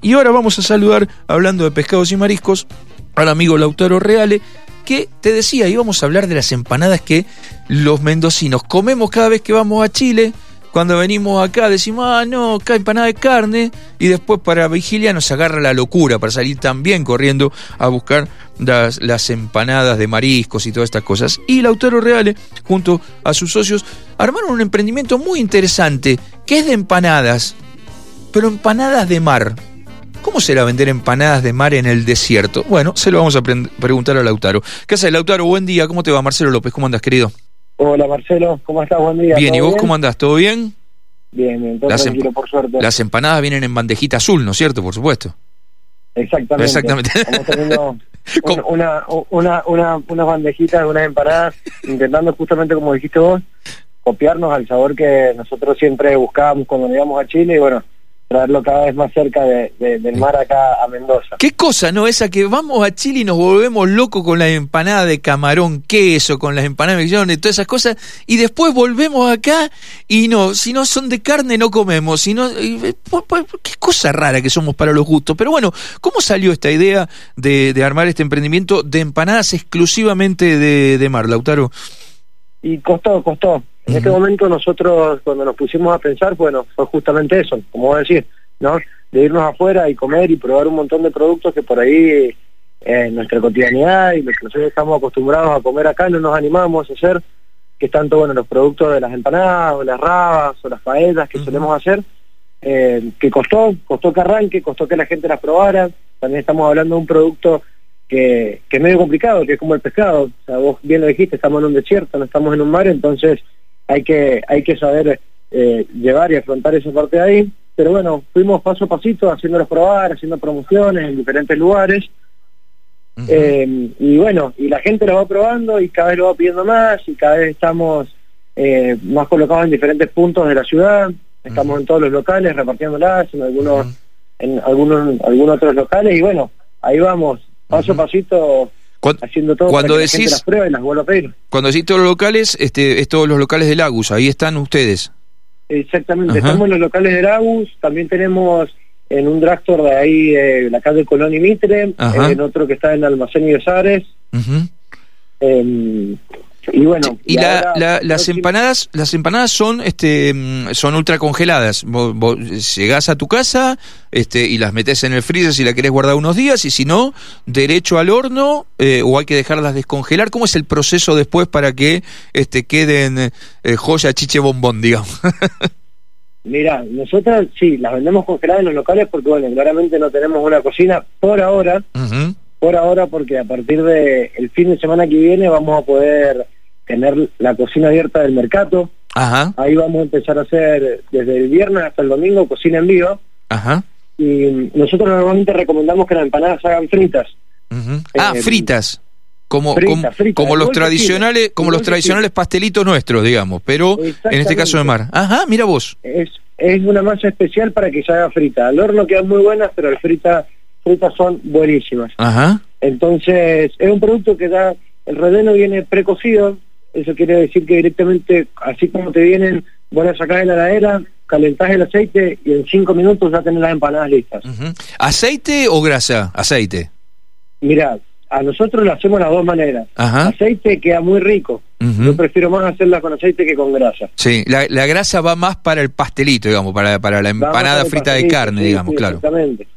Y ahora vamos a saludar, hablando de pescados y mariscos, al amigo Lautaro Reale, que te decía, íbamos a hablar de las empanadas que los mendocinos comemos cada vez que vamos a Chile. Cuando venimos acá decimos, ah, no, acá empanada de carne. Y después para vigilia nos agarra la locura para salir también corriendo a buscar las, las empanadas de mariscos y todas estas cosas. Y Lautaro Reale, junto a sus socios, armaron un emprendimiento muy interesante, que es de empanadas, pero empanadas de mar. ¿Cómo será vender empanadas de mar en el desierto? Bueno, se lo vamos a preguntar a Lautaro. ¿Qué haces, Lautaro? Buen día. ¿Cómo te va, Marcelo López? ¿Cómo andas, querido? Hola, Marcelo. ¿Cómo estás? Buen día. Bien, ¿y vos cómo andás? ¿Todo bien? Bien, bien. Todo las, em- tranquilo, por suerte. las empanadas vienen en bandejita azul, ¿no es cierto? Por supuesto. Exactamente. Exactamente. Estamos teniendo una, una, una, unas bandejitas, unas empanadas, intentando justamente, como dijiste vos, copiarnos al sabor que nosotros siempre buscábamos cuando íbamos a Chile y bueno, traerlo cada vez más cerca de- de- del mar acá a Mendoza. ¿Qué cosa, no? Esa que vamos a Chile y nos volvemos locos con la empanada de camarón, queso, con las empanadas de millones, todas esas cosas, y después volvemos acá y no, si no son de carne no comemos, si no, y, eh, po- po- qué cosa rara que somos para los gustos. Pero bueno, ¿cómo salió esta idea de, de armar este emprendimiento de empanadas exclusivamente de, de mar, Lautaro? Y costó, costó. En este momento nosotros cuando nos pusimos a pensar, bueno, fue justamente eso, como vos decís, ¿no? De irnos afuera y comer y probar un montón de productos que por ahí eh, en nuestra cotidianidad y lo que nosotros estamos acostumbrados a comer acá no nos animamos a hacer, que es tanto, bueno, los productos de las empanadas o las rabas o las paellas que solemos hacer, eh, que costó, costó que arranque, costó que la gente las probara, también estamos hablando de un producto que, que es medio complicado, que es como el pescado. O sea, vos bien lo dijiste, estamos en un desierto, no estamos en un mar, entonces hay que hay que saber eh, llevar y afrontar esa parte de ahí. Pero bueno, fuimos paso a pasito, haciéndolos probar, haciendo promociones en diferentes lugares. Eh, y bueno, y la gente lo va probando y cada vez lo va pidiendo más y cada vez estamos eh, más colocados en diferentes puntos de la ciudad. Estamos en todos los locales repartiéndolas, en algunos en algunos algunos otros locales y bueno, ahí vamos, paso a pasito Cuando, haciendo todo Cuando para que la gente decís- las pruebe y las vuelva a pedir. cuando decís todos los locales, este, es todos los locales del Agus, ahí están ustedes. Exactamente, Ajá. estamos en los locales de Agus, también tenemos en un drugstore de ahí, eh, la calle Colón y Mitre, Ajá. en otro que está en Almacén y Besares, Ujú. eh, y bueno. y la- la- las empanadas, las empanadas son, este, mm, son ultra congeladas. Vos, vos llegás a tu casa, este, y las metes en el freezer si la querés guardar unos días, y si no, derecho al horno, eh, o hay que dejarlas descongelar. ¿Cómo es el proceso después para que, este, queden eh, joya, chiche, bombón, digamos? Mira, nosotros sí, las vendemos congeladas en los locales porque, bueno, claramente no tenemos una cocina por ahora, por ahora porque a partir de el fin de semana que viene vamos a poder tener la cocina abierta del mercado. Ajá, Ahí vamos a empezar a hacer desde el viernes hasta el domingo cocina en vivo. ajá. Y nosotros normalmente recomendamos que las empanadas hagan fritas. ujú. Ah, Eh, fritas. Como, frita, como, frita, como los tradicionales, como los tradicionales pastelitos nuestros, digamos, pero en este caso de mar. Ajá, mira vos. Es, es una masa especial para que se haga frita. Al horno quedan muy buenas, pero las fritas, fritas son buenísimas. Ajá. Entonces, es un producto que da, el relleno viene precocido, eso quiere decir que directamente, así como te vienen, vos las sacás de la heladera, calentás el aceite y en cinco minutos ya tenés las empanadas listas. ¿Aceite o grasa? Aceite. Mira, a nosotros lo hacemos de las dos maneras. Ajá. Aceite queda muy rico. Yo prefiero más hacerla con aceite que con grasa. Sí, la, la grasa va más para el pastelito, digamos, para, para la empanada frita de carne, sí, digamos, sí, claro. Exactamente.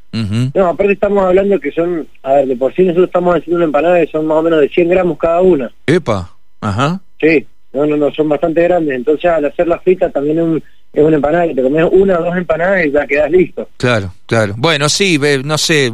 No, aparte estamos hablando que son, a ver, de por sí nosotros estamos haciendo una empanada que son más o menos de 100 gramos cada una. Epa. Ajá. Sí, no, no, no, son bastante grandes. Entonces al hacer la frita también es, un- es una empanada que te comes una o dos empanadas y ya quedas listo. Claro, claro. Bueno, sí, no sé,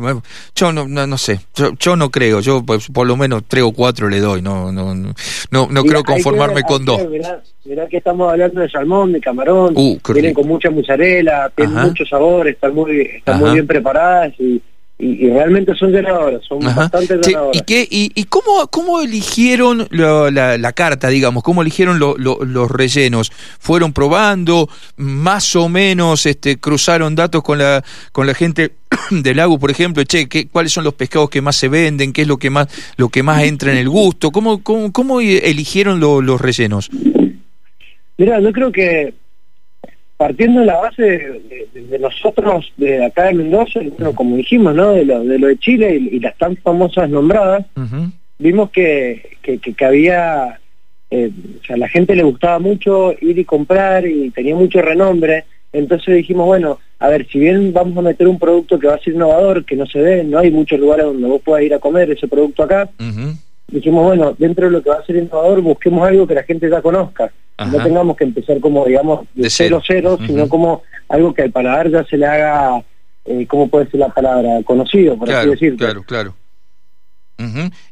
yo no, no, no sé, yo, yo no creo, yo pues, por lo menos tres o cuatro le doy, no, no, no, no, creo conformarme ver, con dos. Mirá, mirá que estamos hablando de salmón, de camarón, Uh, vienen con mucha mozzarella, tienen Ajá. mucho sabor, están muy, están Ajá. muy bien preparadas y, y, y realmente son llenadoras, son Ajá. bastante Che, llenadoras. ¿Y, qué, y, y cómo, cómo eligieron lo- la, la carta, digamos? ¿Cómo eligieron lo- lo- los rellenos? ¿Fueron probando? ¿Más o menos este, cruzaron datos con la, con la gente del lago, por ejemplo? Che, ¿qué, ¿cuáles son los pescados que más se venden? ¿Qué es lo que más, lo que más entra en el gusto? ¿Cómo, cómo, cómo eligieron lo- los rellenos? Mira, yo creo que partiendo de la base de, nosotros, de acá de Mendoza, bueno, como dijimos, ¿no? De lo de, lo de Chile y, las tan famosas nombradas, vimos que, que, que, había, eh, o sea, a la gente le gustaba mucho ir y comprar y tenía mucho renombre, entonces dijimos, bueno, a ver, si bien vamos a meter un producto que va a ser innovador, que no se ve, no hay muchos lugares donde vos puedas ir a comer ese producto acá, dijimos, bueno, dentro de lo que va a ser innovador, busquemos algo que la gente ya conozca. No tengamos que empezar como, digamos, de, cero cero, sino como algo que al paladar ya se le haga, eh, ¿cómo puede ser la palabra? Conocido, por así decirlo. Claro, claro.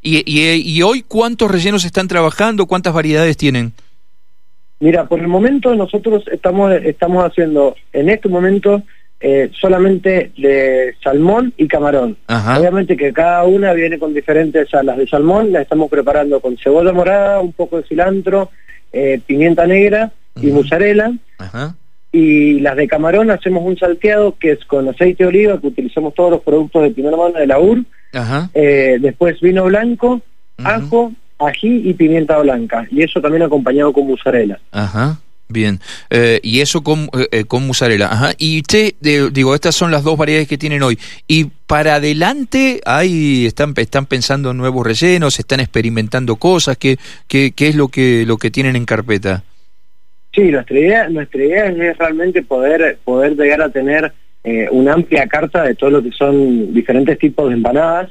¿Y, y, hoy cuántos rellenos están trabajando? ¿Cuántas variedades tienen? Mira, por el momento nosotros estamos, estamos haciendo, en este momento, eh, solamente de salmón y camarón. Obviamente que cada una viene con diferentes salas de salmón, las estamos preparando con cebolla morada, un poco de cilantro, eh, pimienta negra y mozzarella. Y las de camarón hacemos un salteado que es con aceite de oliva, que utilizamos todos los productos de primera mano de la UR. Eh, después vino blanco, ajo, ají y pimienta blanca. Y eso también acompañado con mozzarella. Ajá. Bien, eh, y eso con, eh, con mozzarella. Ajá. Y usted, digo, estas son las dos variedades que tienen hoy. Y para adelante, ahí están, están pensando en nuevos rellenos, están experimentando cosas. ¿Qué, qué, qué es lo que, lo que tienen en carpeta? Sí, nuestra idea, nuestra idea es realmente poder, poder llegar a tener eh, una amplia carta de todo lo que son diferentes tipos de empanadas,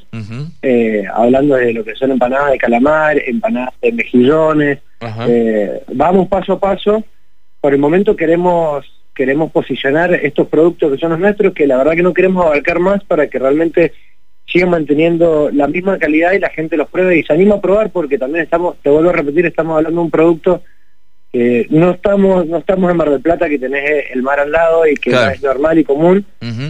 hablando de lo que son empanadas de calamar, empanadas de mejillones. vamos paso a paso por el momento queremos queremos posicionar estos productos que son los nuestros, que la verdad que no queremos abarcar más para que realmente sigan manteniendo la misma calidad y la gente los pruebe y se anima a probar porque también estamos, te vuelvo a repetir, estamos hablando de un producto que no estamos no estamos en Mar del Plata que tenés el mar al lado y que es normal y común.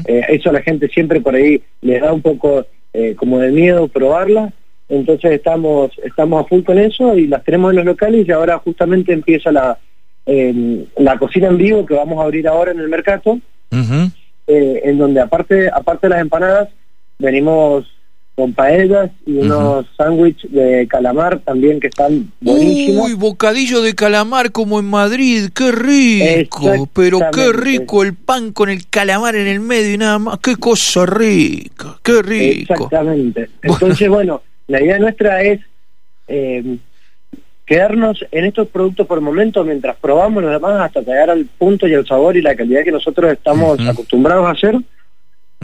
Eh, eso a la gente siempre por ahí le da un poco eh, como de miedo probarla. Entonces estamos estamos a full con eso y las tenemos en los locales y ahora justamente empieza la la cocina en vivo que vamos a abrir ahora en el mercado, eh, en donde aparte, aparte de las empanadas, venimos con paellas y unos sándwiches de calamar también que están buenísimos. Uy, bocadillo de calamar como en Madrid, qué rico, pero qué rico el pan con el calamar en el medio y nada más, qué cosa rica, qué rico. Exactamente. Entonces, bueno, la idea nuestra es eh, quedarnos en estos productos por el momento mientras probamos los demás hasta llegar al punto y el sabor y la calidad que nosotros estamos acostumbrados a hacer.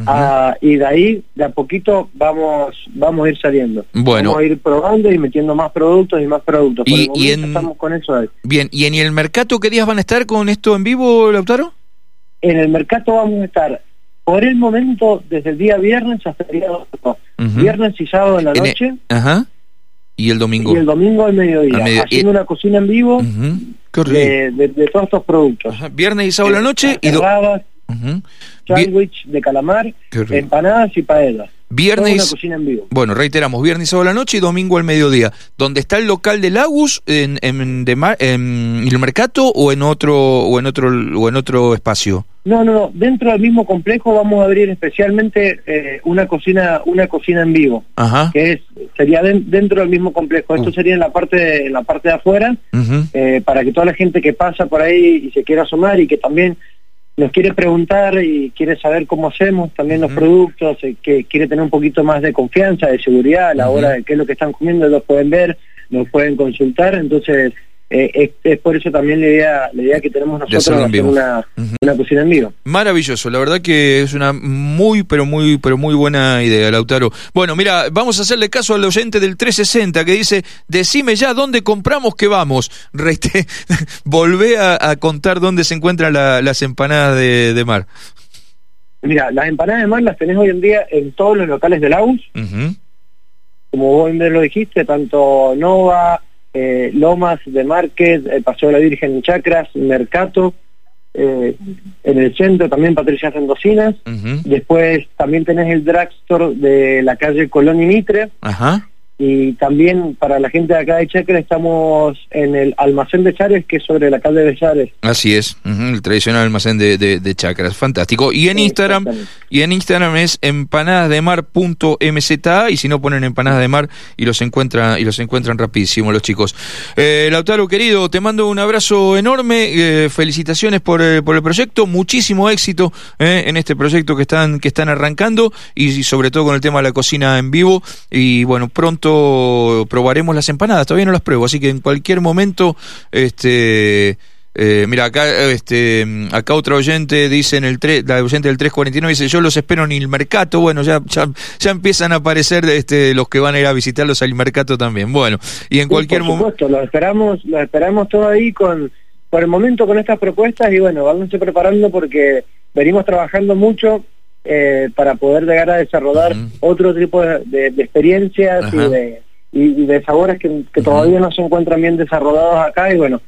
Ah, y de ahí, de a poquito, vamos vamos a ir saliendo. Bueno. Vamos a ir probando y metiendo más productos y más productos. y, estamos con eso ahí. Bien, ¿y en el mercado qué días van a estar con esto en vivo, Lautaro? En el mercado vamos a estar, por el momento, desde el día viernes hasta el día Viernes y sábado en la noche. Ajá ¿Y el domingo? Y el domingo al mediodía, haciendo una cocina en vivo de, todos estos productos. Viernes y sábado a la noche y do... sándwich de calamar, empanadas y paellas. Viernes. Bueno, reiteramos, viernes a la noche y domingo al mediodía. ¿Dónde está el local de Lagus en, en, en, el mercado o en otro o en otro o en otro espacio? No, no, no. Dentro del mismo complejo vamos a abrir especialmente eh, una cocina una cocina en vivo, Ajá. que es sería dentro del mismo complejo. Esto uh. sería en la parte de, en la parte de afuera eh, para que toda la gente que pasa por ahí y se quiera asomar y que también nos quiere preguntar y quiere saber cómo hacemos también los productos, eh, que quiere tener un poquito más de confianza, de seguridad a la hora de qué es lo que están comiendo, los pueden ver, nos pueden consultar, entonces eh, es, por eso también la idea, la idea que tenemos nosotros de hacer una, una, cocina en vivo. Maravilloso, la verdad que es una muy, pero muy, pero muy buena idea, Lautaro. Bueno, mira, vamos a hacerle caso al oyente del 360 que dice, decime ya dónde compramos que vamos. Reite, volvé a, contar dónde se encuentran las empanadas de, mar. Mira, las empanadas de mar las tenés hoy en día en todos los locales de Laus. Como vos bien lo dijiste, tanto Nova, eh, Lomas de Márquez, el Paseo de la Virgen en Chacras, Mercato, eh, en el centro también Patricia Mendocinas, después también tenés el drugstore de la calle Colón y Mitre, y también para la gente de acá de Chacra estamos en el almacén de Chares, que es sobre la calle de Chares. Así es, el tradicional almacén de, de, Chacras, fantástico. Y en Instagram, y en Instagram es empanadasdemar.mza y si no ponen empanadas de mar y los encuentran y los encuentran rapidísimo los chicos. Eh, Lautaro querido, te mando un abrazo enorme, eh, felicitaciones por, eh, por, el proyecto, muchísimo éxito eh, en este proyecto que están que están arrancando y sobre todo con el tema de la cocina en vivo y bueno pronto probaremos las empanadas, todavía no las pruebo, así que en cualquier momento, este... Eh, mira, acá este acá otro oyente dice en el la oyente del 349 dice, "Yo los espero en el mercado." Bueno, ya, ya, empiezan a aparecer este los que van a ir a visitarlos al mercado también. Bueno, y en cualquier momento los esperamos, los esperamos todo ahí con por el momento con estas propuestas y bueno, vámonos preparando porque venimos trabajando mucho eh, para poder llegar a desarrollar otro tipo de, experiencias y de, y, de sabores que, todavía no se encuentran bien desarrollados acá y bueno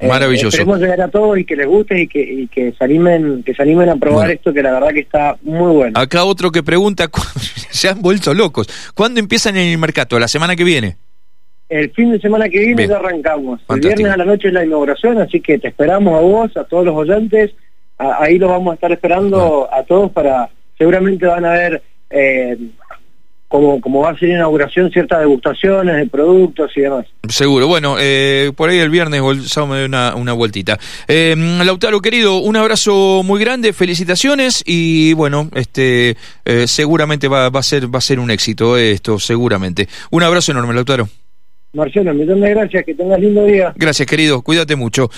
eh, Maravilloso. Esperemos llegar a todos y que les guste y que, y que se animen, que se animen a probar esto que la verdad que está muy bueno. Acá otro que pregunta, se han vuelto locos. ¿Cuándo empiezan en el mercado? ¿La semana que viene? El fin de semana que viene ya arrancamos. El viernes a la noche es la inauguración, así que te esperamos a vos, a todos los oyentes, ahí los vamos a estar esperando a todos para, seguramente van a ver, eh, como, como va a ser inauguración, ciertas degustaciones de productos y demás. Seguro, bueno, eh, por ahí el viernes o el sábado me doy una, una vueltita. Eh, Lautaro, querido, un abrazo muy grande, felicitaciones y bueno, este eh, seguramente va, va, a ser, va a ser un éxito esto, seguramente. Un abrazo enorme, Lautaro. Marcelo, millón de gracias, que tengas lindo día. Gracias, querido, cuídate mucho.